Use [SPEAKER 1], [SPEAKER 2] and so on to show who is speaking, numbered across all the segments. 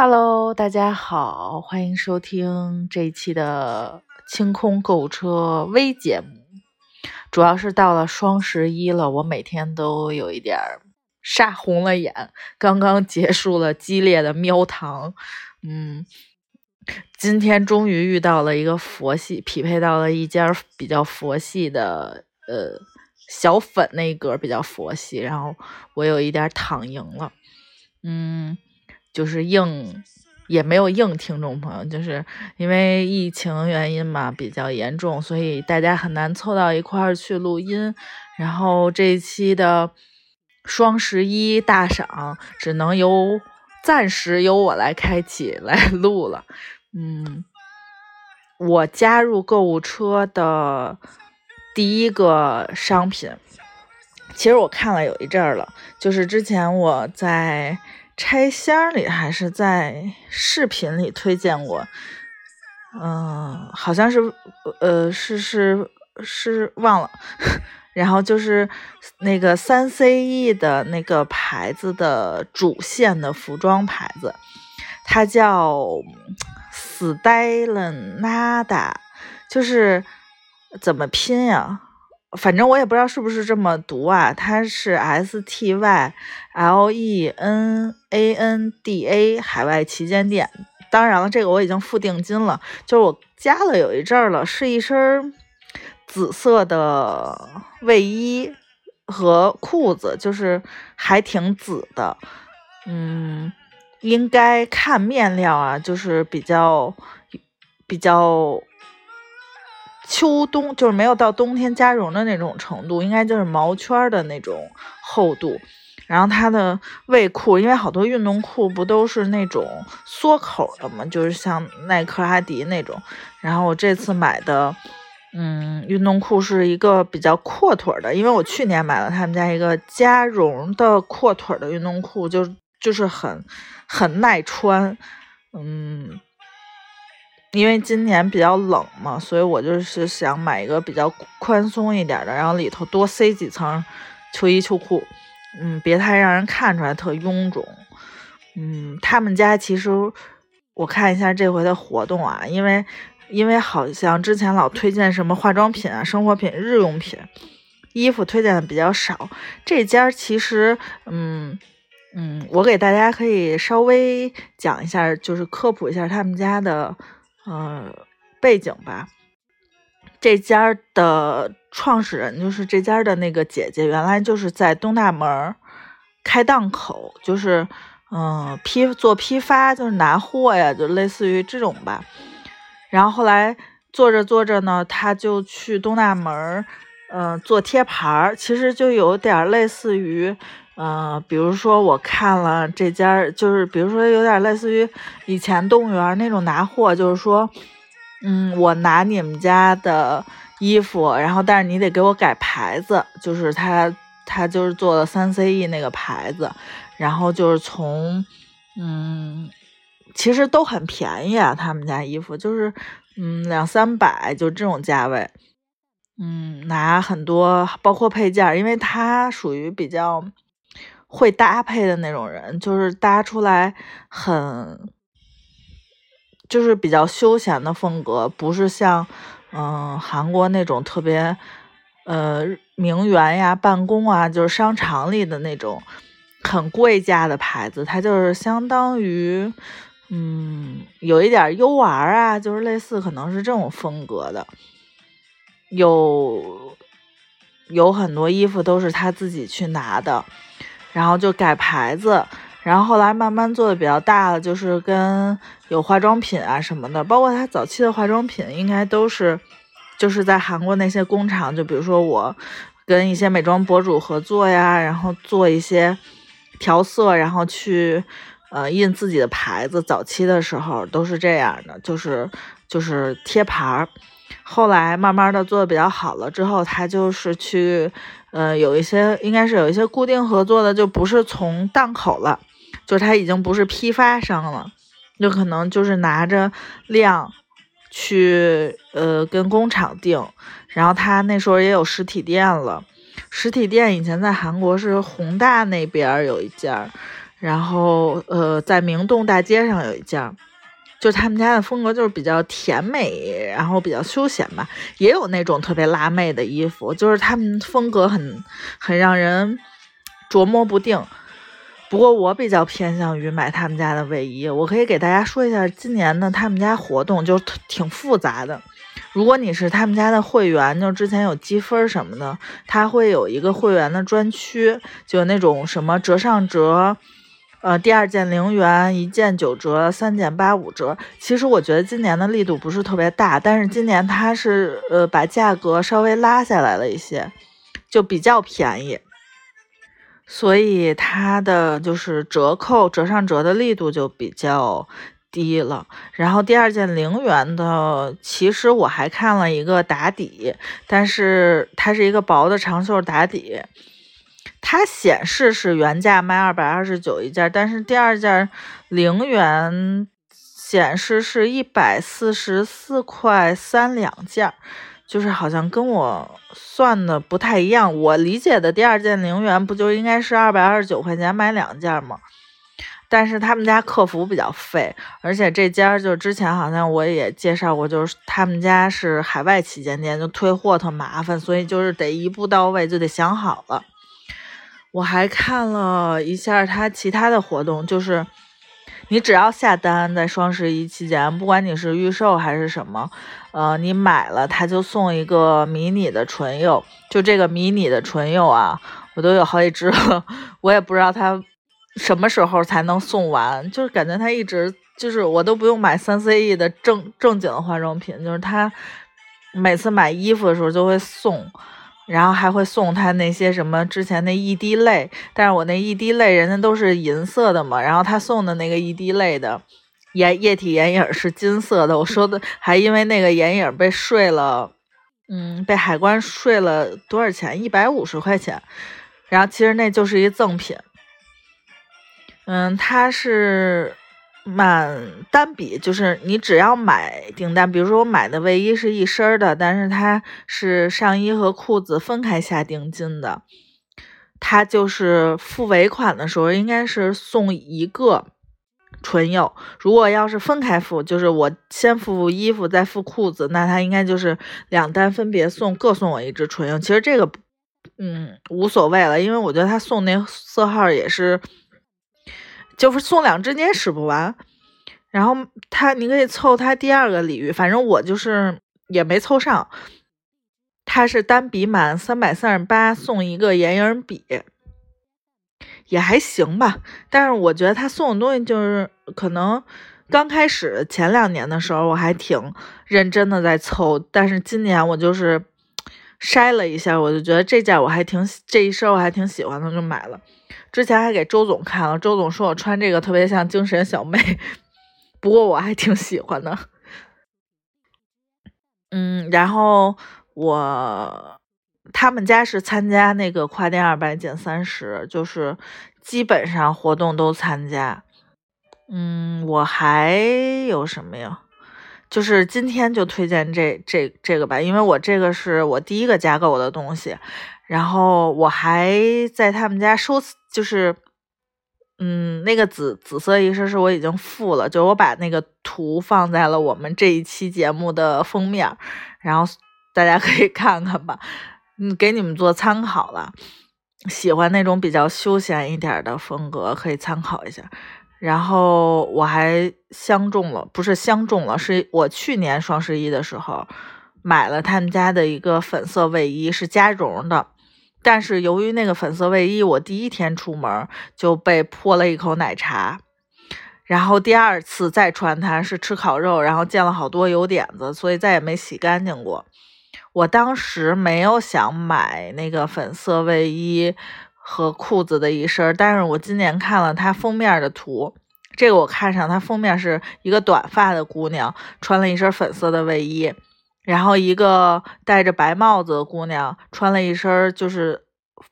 [SPEAKER 1] Hello，大家好，欢迎收听这一期的清空购物车微节目。主要是到了双十一了，我每天都有一点儿煞红了眼。刚刚结束了激烈的喵堂，嗯，今天终于遇到了一个佛系，匹配到了一家比较佛系的，呃，小粉那一格比较佛系，然后我有一点躺赢了，嗯。就是硬，也没有硬听众朋友，就是因为疫情原因嘛，比较严重，所以大家很难凑到一块儿去录音。然后这一期的双十一大赏，只能由暂时由我来开启来 录了。嗯，我加入购物车的第一个商品，其实我看了有一阵儿了，就是之前我在。拆箱里还是在视频里推荐过，嗯，好像是，呃，是是是忘了，然后就是那个三 CE 的那个牌子的主线的服装牌子，它叫 Stylen Nada，就是怎么拼呀？反正我也不知道是不是这么读啊，它是 S T Y L E N A N D A 海外旗舰店。当然了，这个我已经付定金了，就是我加了有一阵儿了，是一身紫色的卫衣和裤子，就是还挺紫的。嗯，应该看面料啊，就是比较比较。秋冬就是没有到冬天加绒的那种程度，应该就是毛圈的那种厚度。然后它的卫裤，因为好多运动裤不都是那种缩口的嘛，就是像耐克、阿迪那种。然后我这次买的，嗯，运动裤是一个比较阔腿的，因为我去年买了他们家一个加绒的阔腿的运动裤，就就是很很耐穿，嗯。因为今年比较冷嘛，所以我就是想买一个比较宽松一点的，然后里头多塞几层秋衣秋裤，嗯，别太让人看出来特臃肿。嗯，他们家其实我看一下这回的活动啊，因为因为好像之前老推荐什么化妆品啊、生活品、日用品、衣服推荐的比较少，这家其实，嗯嗯，我给大家可以稍微讲一下，就是科普一下他们家的。呃，背景吧，这家的创始人就是这家的那个姐姐，原来就是在东大门开档口，就是嗯批做批发，就是拿货呀，就类似于这种吧。然后后来做着做着呢，他就去东大门嗯做贴牌，其实就有点类似于。嗯，比如说我看了这家，就是比如说有点类似于以前动物园那种拿货，就是说，嗯，我拿你们家的衣服，然后但是你得给我改牌子，就是他他就是做的三 CE 那个牌子，然后就是从，嗯，其实都很便宜啊，他们家衣服就是嗯两三百就这种价位，嗯，拿很多包括配件，因为它属于比较。会搭配的那种人，就是搭出来很，就是比较休闲的风格，不是像嗯韩国那种特别呃名媛呀、办公啊，就是商场里的那种很贵价的牌子，它就是相当于嗯有一点 U R 啊，就是类似可能是这种风格的，有有很多衣服都是他自己去拿的。然后就改牌子，然后后来慢慢做的比较大了，就是跟有化妆品啊什么的，包括他早期的化妆品，应该都是就是在韩国那些工厂，就比如说我跟一些美妆博主合作呀，然后做一些调色，然后去呃印自己的牌子。早期的时候都是这样的，就是就是贴牌儿。后来慢慢的做的比较好了之后，他就是去。呃，有一些应该是有一些固定合作的，就不是从档口了，就是他已经不是批发商了，就可能就是拿着量去呃跟工厂订，然后他那时候也有实体店了，实体店以前在韩国是宏大那边有一家，然后呃，在明洞大街上有一家。就他们家的风格就是比较甜美，然后比较休闲吧，也有那种特别辣妹的衣服，就是他们风格很很让人琢磨不定。不过我比较偏向于买他们家的卫衣，我可以给大家说一下今年的他们家活动，就挺复杂的。如果你是他们家的会员，就之前有积分什么的，他会有一个会员的专区，就那种什么折上折。呃，第二件零元，一件九折，三件八五折。其实我觉得今年的力度不是特别大，但是今年它是呃把价格稍微拉下来了一些，就比较便宜，所以它的就是折扣折上折的力度就比较低了。然后第二件零元的，其实我还看了一个打底，但是它是一个薄的长袖打底。它显示是原价卖二百二十九一件，但是第二件零元显示是一百四十四块三两件，就是好像跟我算的不太一样。我理解的第二件零元不就应该是二百二十九块钱买两件吗？但是他们家客服比较废，而且这家就之前好像我也介绍过，就是他们家是海外旗舰店，就退货特麻烦，所以就是得一步到位，就得想好了。我还看了一下他其他的活动，就是你只要下单在双十一期间，不管你是预售还是什么，呃，你买了他就送一个迷你的唇釉，就这个迷你的唇釉啊，我都有好几支了，我也不知道他什么时候才能送完，就是感觉他一直就是我都不用买三 CE 的正正经的化妆品，就是他每次买衣服的时候就会送。然后还会送他那些什么之前那一滴泪，但是我那一滴泪人家都是银色的嘛，然后他送的那个一滴泪的眼液体眼影是金色的，我说的还因为那个眼影被税了，嗯，被海关税了多少钱？一百五十块钱，然后其实那就是一赠品，嗯，他是。满单笔就是你只要买订单，比如说我买的卫衣是一身的，但是它是上衣和裤子分开下定金的，它就是付尾款的时候应该是送一个唇釉。如果要是分开付，就是我先付衣服再付裤子，那它应该就是两单分别送，各送我一支唇釉。其实这个嗯无所谓了，因为我觉得他送那色号也是。就是送两支你也使不完，然后他你可以凑他第二个礼遇，反正我就是也没凑上。他是单笔满三百三十八送一个眼影笔，也还行吧。但是我觉得他送的东西就是可能刚开始前两年的时候我还挺认真的在凑，但是今年我就是筛了一下，我就觉得这件我还挺这一身我还挺喜欢的，就买了。之前还给周总看了，周总说我穿这个特别像精神小妹，不过我还挺喜欢的。嗯，然后我他们家是参加那个跨店二百减三十，就是基本上活动都参加。嗯，我还有什么呀？就是今天就推荐这这这个吧，因为我这个是我第一个加购的东西。然后我还在他们家收，就是，嗯，那个紫紫色一身是我已经付了，就我把那个图放在了我们这一期节目的封面，然后 大家可以看看吧，嗯，给你们做参考了。喜欢那种比较休闲一点的风格，可以参考一下。然后我还相中了，不是相中了，是我去年双十一的时候买了他们家的一个粉色卫衣，是加绒的。但是由于那个粉色卫衣，我第一天出门就被泼了一口奶茶，然后第二次再穿它是吃烤肉，然后溅了好多油点子，所以再也没洗干净过。我当时没有想买那个粉色卫衣和裤子的一身，但是我今年看了它封面的图，这个我看上它封面是一个短发的姑娘穿了一身粉色的卫衣。然后一个戴着白帽子的姑娘，穿了一身就是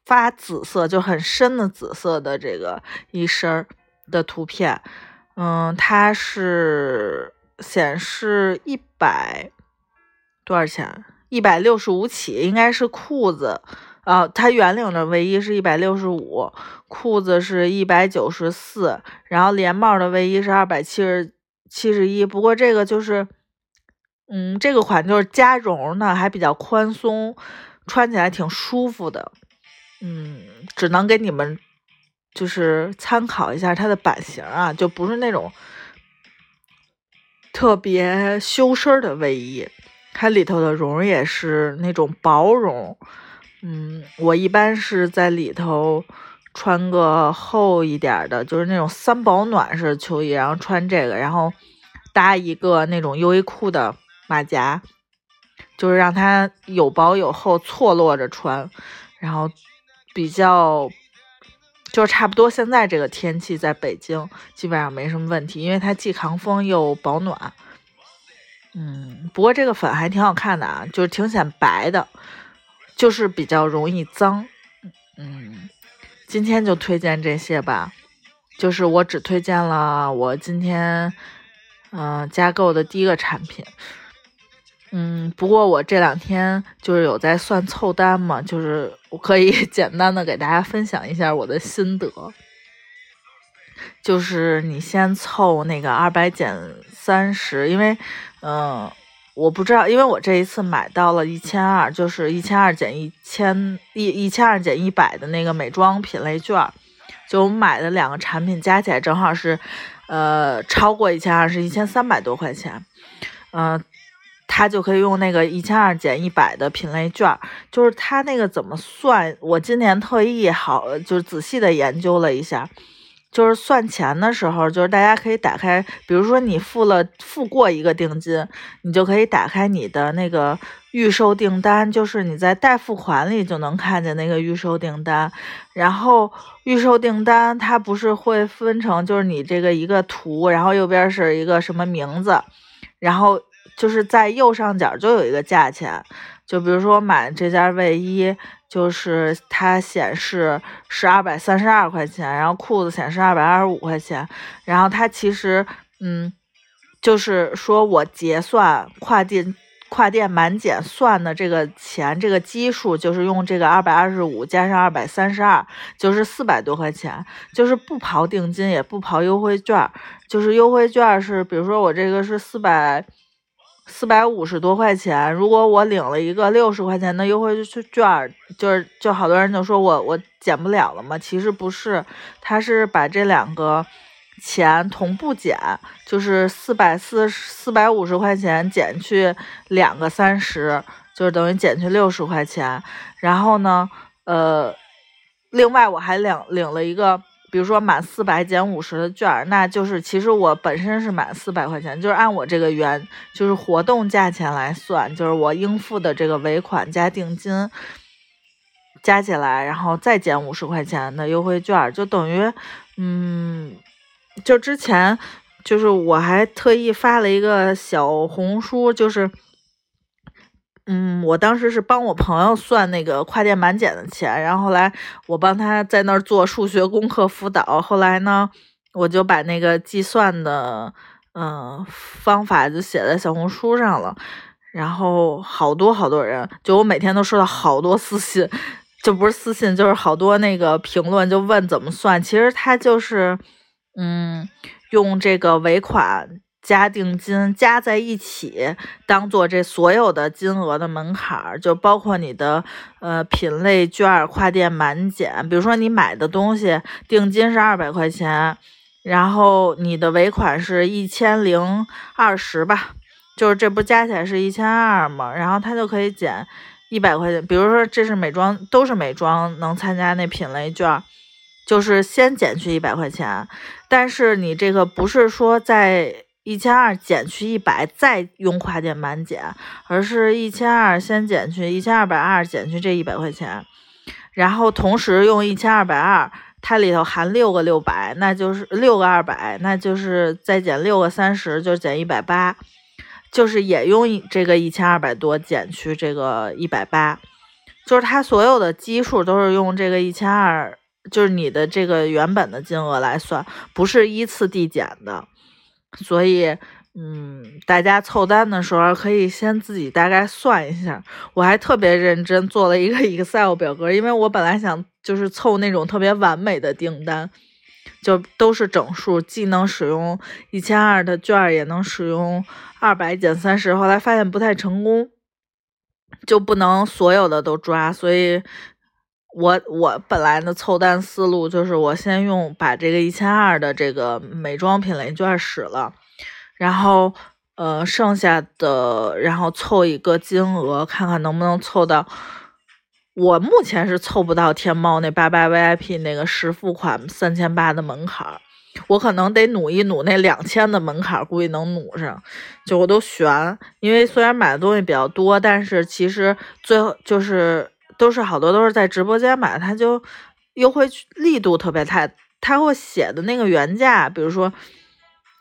[SPEAKER 1] 发紫色，就很深的紫色的这个一身的图片。嗯，它是显示一百多少钱？一百六十五起，应该是裤子，啊，它圆领的卫衣是一百六十五，裤子是一百九十四，然后连帽的卫衣是二百七十七十一。不过这个就是，嗯，这个款就是加绒的，还比较宽松，穿起来挺舒服的。嗯，只能给你们就是参考一下它的版型啊，就不是那种特别修身的卫衣，它里头的绒也是那种薄绒。嗯，我一般是在里头穿个厚一点的，就是那种三保暖式的秋衣，然后穿这个，然后搭一个那种优衣库的马甲，就是让它有薄有厚，错落着穿，然后比较就差不多现在这个天气，在北京基本上没什么问题，因为它既抗风又保暖。嗯，不过这个粉还挺好看的啊，就是挺显白的。就是比较容易脏，嗯，今天就推荐这些吧。就是我只推荐了我今天嗯加购的第一个产品，嗯，不过我这两天就是有在算凑单嘛，就是我可以 简单的给大家分享一下我的心得。就是你先凑那个二百减三十，因为嗯。我不知道，因为我这一次买到了一千二，就是一千二减一千一一千二减一百的那个美妆品类券，就我买的两个产品加起来正好是，呃，超过一千二，是一千三百多块钱，嗯，他就可以用那个一千二减一百的品类券，就是他那个怎么算？我今年特意好就是仔细的研究了一下。就是算钱的时候，就是大家可以打开，比如说你付了付过一个定金，你就可以打开你的那个预售订单，就是你在待付款里就能看见那个预售订单。然后预售订单它不是会分成，就是你这个一个图，然后右边是一个什么名字，然后就是在右上角就有一个价钱，就比如说买这件卫衣。就是它显示是二百三十二块钱，然后裤子显示二百二十五块钱，然后它其实，嗯，就是说我结算跨店跨店满减算的这个钱，这个基数就是用这个二百二十五加上二百三十二，就是四百多块钱，就是不刨定金也不刨优惠券，就是优惠券是，比如说我这个是四百。四百五十多块钱，如果我领了一个六十块钱的优惠券，就是就好多人就说我我减不了了嘛。其实不是，他是把这两个钱同步减，就是四百四四百五十块钱减去两个三十，就是等于减去六十块钱。然后呢，呃，另外我还领领了一个。比如说满四百减五十的券，那就是其实我本身是满四百块钱，就是按我这个原就是活动价钱来算，就是我应付的这个尾款加定金加起来，然后再减五十块钱的优惠券，就等于，嗯，就之前就是我还特意发了一个小红书，就是。嗯，我当时是帮我朋友算那个跨店满减的钱，然后后来我帮他在那儿做数学功课辅导，后来呢，我就把那个计算的嗯方法就写在小红书上了，然后好多好多人，就我每天都收到好多私信，就不是私信，就是好多那个评论，就问怎么算，其实他就是嗯用这个尾款。加定金加在一起，当做这所有的金额的门槛儿，就包括你的呃品类券、跨店满减。比如说你买的东西定金是二百块钱，然后你的尾款是一千零二十吧，就是这不加起来是一千二嘛，然后它就可以减一百块钱。比如说这是美妆，都是美妆能参加那品类券，就是先减去一百块钱，但是你这个不是说在。一千二减去一百，再用跨店满减，而是一千二先减去一千二百二，减去这一百块钱，然后同时用一千二百二，它里头含六个六百，那就是六个二百，那就是再减六个三十，就是减一百八，就是也用这个一千二百多减去这个一百八，就是它所有的基数都是用这个一千二，就是你的这个原本的金额来算，不是依次递减的。所以，嗯，大家凑单的时候可以先自己大概算一下。我还特别认真做了一个 Excel 表格，因为我本来想就是凑那种特别完美的订单，就都是整数，既能使用一千二的券，也能使用二百减三十。后来发现不太成功，就不能所有的都抓，所以我我本来的凑单思路就是我先用把这个一千二的这个美妆品类券使了。然后，呃，剩下的然后凑一个金额，看看能不能凑到。我目前是凑不到天猫那八八 VIP 那个实付款三千八的门槛儿，我可能得努一努那两千的门槛儿，估计能努上。就我都悬，因为虽然买的东西比较多，但是其实最后就是都是好多都是在直播间买，它就优惠力度特别太，他会写的那个原价，比如说。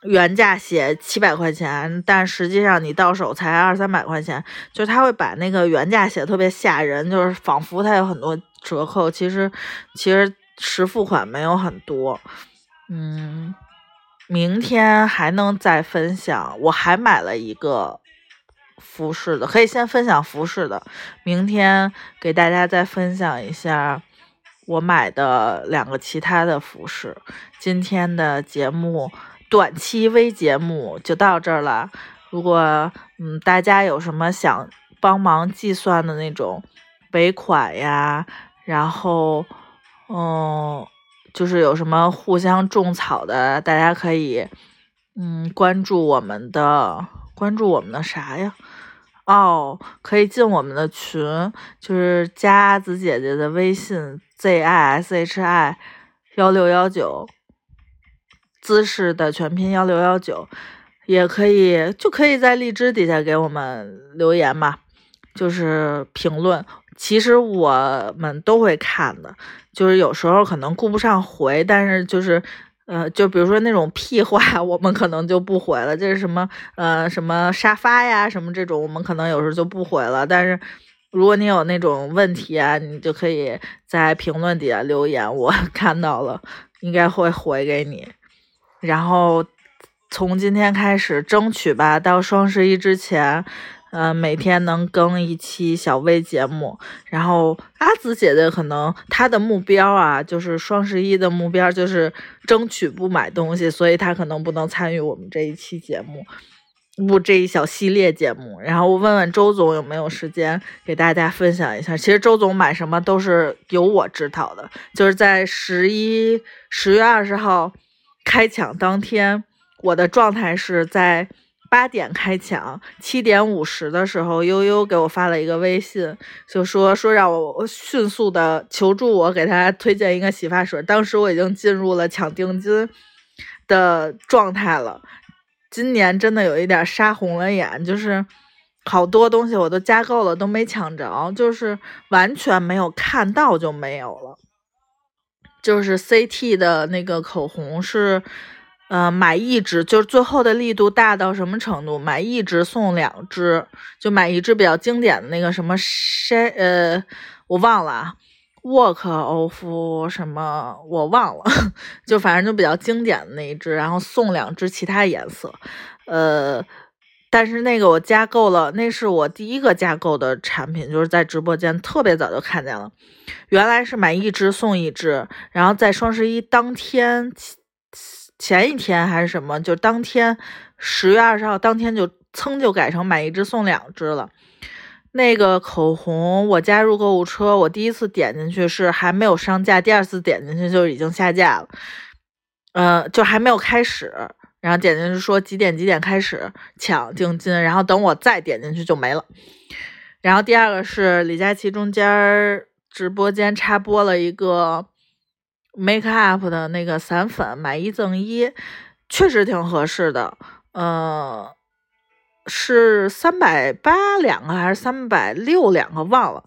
[SPEAKER 1] 原价写七百块钱，但实际上你到手才二三百块钱，就是他会把那个原价写的特别吓人，就是仿佛他有很多折扣，其实其实实付款没有很多。嗯，明天还能再分享，我还买了一个服饰的，可以先分享服饰的，明天给大家再分享一下我买的两个其他的服饰。今天的节目。短期微节目就到这儿了。如果嗯大家有什么想帮忙计算的那种尾款呀，然后嗯就是有什么互相种草的，大家可以嗯关注我们的关注我们的啥呀？哦，可以进我们的群，就是加子姐姐的微信 z i s h i 幺六幺九。姿势的全拼幺六幺九，也可以，就可以在荔枝底下给我们留言嘛，就是评论。其实我们都会看的，就是有时候可能顾不上回，但是就是，呃，就比如说那种屁话，我们可能就不回了。就是什么，呃，什么沙发呀，什么这种，我们可能有时候就不回了。但是如果你有那种问题啊，你就可以在评论底下留言，我 看到了，应该会回给你。然后从今天开始，争取吧，到双十一之前，嗯，每天能更一期小微节目。然后阿紫姐姐可能她的目标啊，就是双十一的目标就是争取不买东西，所以她可能不能参与我们这一期节目，不这一小系列节目。然后我问问周总有没有时间给大家分享一下。其实周总买什么都是由我指导的，就是在十一十月二十号。开抢当天，我的状态是在八点开抢，七点五十的时候，悠悠给我发了一个微信，就说说让我迅速的求助我，给他推荐一个洗发水。当时我已经进入了抢定金的状态了。今年真的有一点杀红了眼，就是好多东西我都加购了，都没抢着，就是完全没有看到就没有了。就是 CT 的那个口红是，呃，买一支，就是最后的力度大到什么程度？买一支送两支，就买一支比较经典的那个什么 sh，呃，我忘了，work of 什么我忘了，就反正就比较经典的那一支，然后送两支其他颜色，呃。但是那个我加购了，那是我第一个加购的产品，就是在直播间特别早就看见了。原来是买一支送一支，然后在双十一当天前一天还是什么，就当天十月二十号当天就噌就改成买一支送两支了。那个口红我加入购物车，我第一次点进去是还没有上架，第二次点进去就已经下架了，呃，就还没有开始。然后点进去说几点几点开始抢定金，然后等我再点进去就没了。然后第二个是李佳琦中间直播间插播了一个 make up 的那个散粉，买一赠一，确实挺合适的。嗯，是三百八两个还是三百六两个忘了。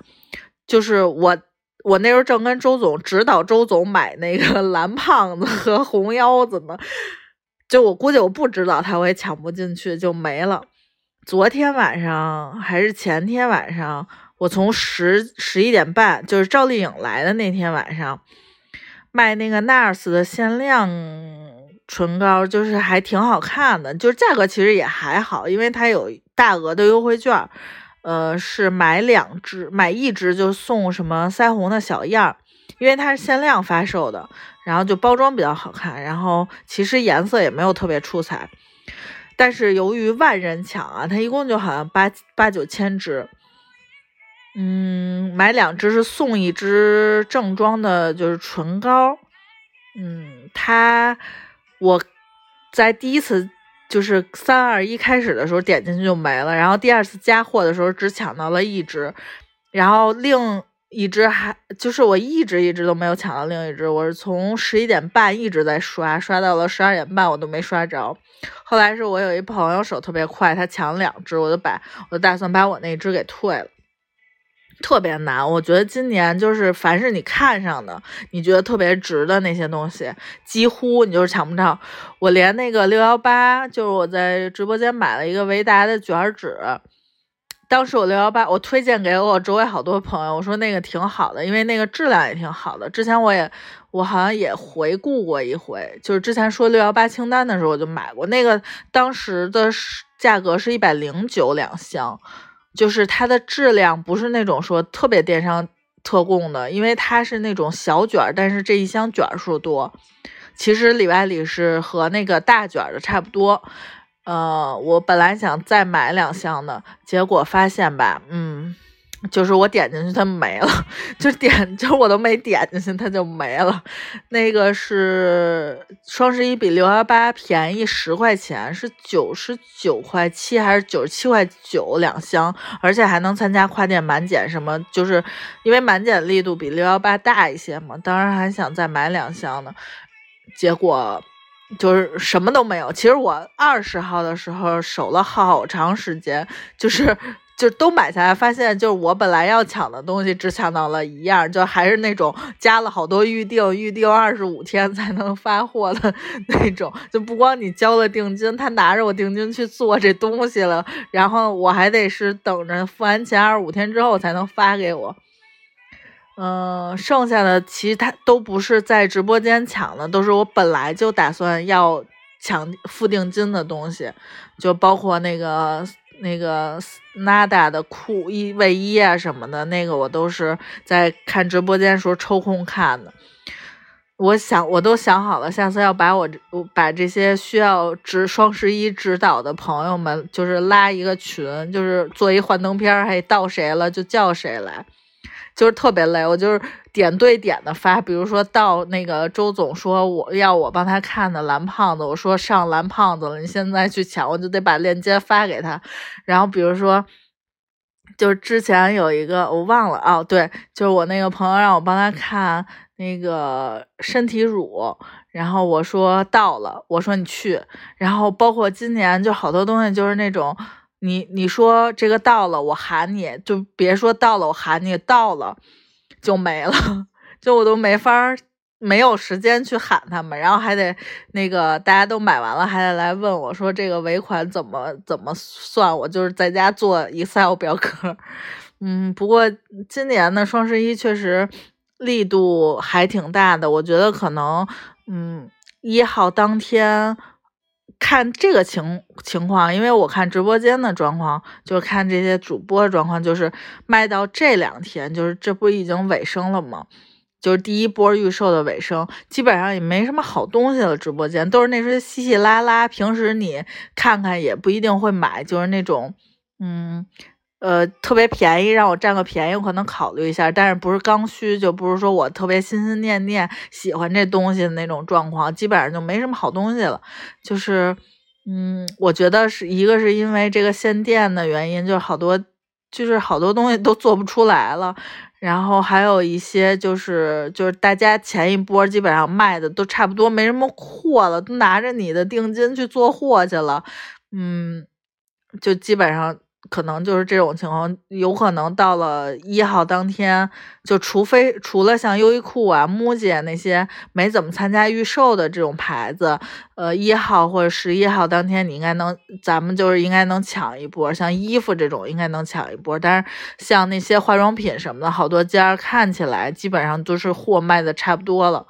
[SPEAKER 1] 就是我我那时候正跟周总指导周总买那个蓝胖子和红腰子呢。就我估计我不知道他会抢不进去就没了。昨天晚上还是前天晚上，我从十十一点半，就是赵丽颖来的那天晚上，卖那个 NARS 的限量唇膏，就是还挺好看的，就是价格其实也还好，因为它有大额的优惠券，呃，是买两支买一支就送什么腮红的小样儿，因为它是限量发售的，然后就包装比较好看，然后其实颜色也没有特别出彩，但是由于万人抢啊，它一共就好像八八九千支。嗯，买两支是送一支正装的，就是唇膏。嗯，它我在第一次就是三二一开始的时候点进去就没了，然后第二次加货的时候只抢到了一支，然后另一支还就是我一直一直都没有抢到另一支，我是从十一点半一直在刷，刷到了十二点半我都没刷着。后来是我有一朋友手特别快，他抢了两支，我就把我打算把我那支给退了。特别难，我觉得今年就是凡是你看上的，你觉得特别值的那些东西，几乎你就是抢不着。我连那个六幺八，就是我在直播间买了一个维达的卷纸，当时我六幺八，我推荐给我周围好多朋友，我说那个挺好的，因为那个质量也挺好的。之前我也我好像也回顾过一回，就是之前说六幺八清单的时候我就买过那个，当时的价格是一百零九两箱。就是它的质量不是那种说特别电商特供的，因为它是那种小卷儿，但是这一箱卷数多，其实里外里是和那个大卷的差不多。呃，我本来想再买两箱的，结果发现吧，嗯。就是我点进去它没了，就点 就我都没点进去它就没了。那个是双十一比六幺八便宜十块钱，是九十九块七还是九十七块九两箱，而且还能参加跨店满减什么，就是因为满减力度比六幺八大一些嘛。当然还想再买两箱呢，结果就是什么都没有。其实我二十号的时候守了好长时间，就是。就都买下来，发现就是我本来要抢的东西，只抢到了一样，就还是那种加了好多预定，预定二十五天才能发货的 那种。就不光你交了定金，他拿着我定金去做这东西了，然后我还得是等着付完钱二十五天之后才能发给我。嗯，剩下的其他都不是在直播间抢的，都是我本来就打算要抢付定金的东西，就包括那个。那个 Nada 的裤衣卫衣啊什么的，那个我都是在看直播间时候抽空看的。我想我都想好了，下次要把我我把这些需要指双十一指导的朋友们，就是拉一个群，就是做一幻灯片，还到谁了就叫谁来。就是特别累，我就是点对点的发，比如说到那个周总说我要我帮他看的蓝胖子，我说上蓝胖子了，你现在去抢，我就得把链接发给他。然后比如说，就是之前有一个我忘了啊，对，就是我那个朋友让我帮他看那个身体乳，然后我说到了，我说你去，然后包括今年就好多东西就是那种。你你说这个到了，我喊你就别说到了，我喊你到了就没了，就我都没法没有时间去喊他们，然后还得那个大家都买完了，还得来问我说这个尾款怎么怎么算，我就是在家做 Excel 表格。嗯，不过今年的双十一确实力度还挺大的，我觉得可能嗯一号当天。看这个情情况，因为我看直播间的状况，就是看这些主播的状况，就是卖到这两天，就是这不已经尾声了吗？就是第一波预售的尾声，基本上也没什么好东西了。直播间都是那些稀稀拉拉，平时你看看也不一定会买，就是那种，嗯。呃，特别便宜，让我占个便宜，我可能考虑一下。但是不是刚需，就不是说我特别心心念念喜欢这东西的那种状况，基本上就没什么好东西了。就是，嗯，我觉得是一个是因为这个限电的原因，就是好多，就是好多东西都做不出来了。然后还有一些就是，就是大家前一波基本上卖的都差不多，没什么货了，都拿着你的定金去做货去了。嗯，就基本上。可能就是这种情况，有可能到了一号当天，就除非除了像优衣库啊、MUJI 那些没怎么参加预售的这种牌子，呃，一号或者十一号当天，你应该能，咱们就是应该能抢一波。像衣服这种应该能抢一波，但是像那些化妆品什么的，好多家看起来基本上都是货卖的差不多了，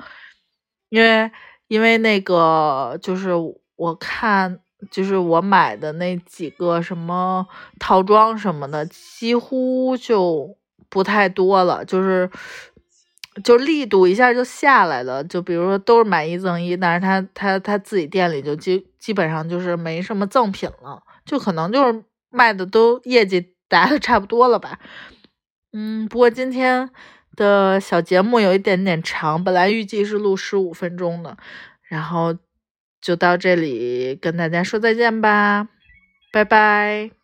[SPEAKER 1] 因为因为那个就是我看，就是我买的那几个什么套装什么的，几乎就不太多了，就是就力度一下就下来了。就比如说都是买一赠一，但是他他他自己店里就基基本上就是没什么赠品了，就可能就是卖的都业绩达的差不多了吧。嗯，不过今天。的小节目有一点点长，本来预计是录十五分钟的，然后就到这里跟大家说再见吧，拜拜。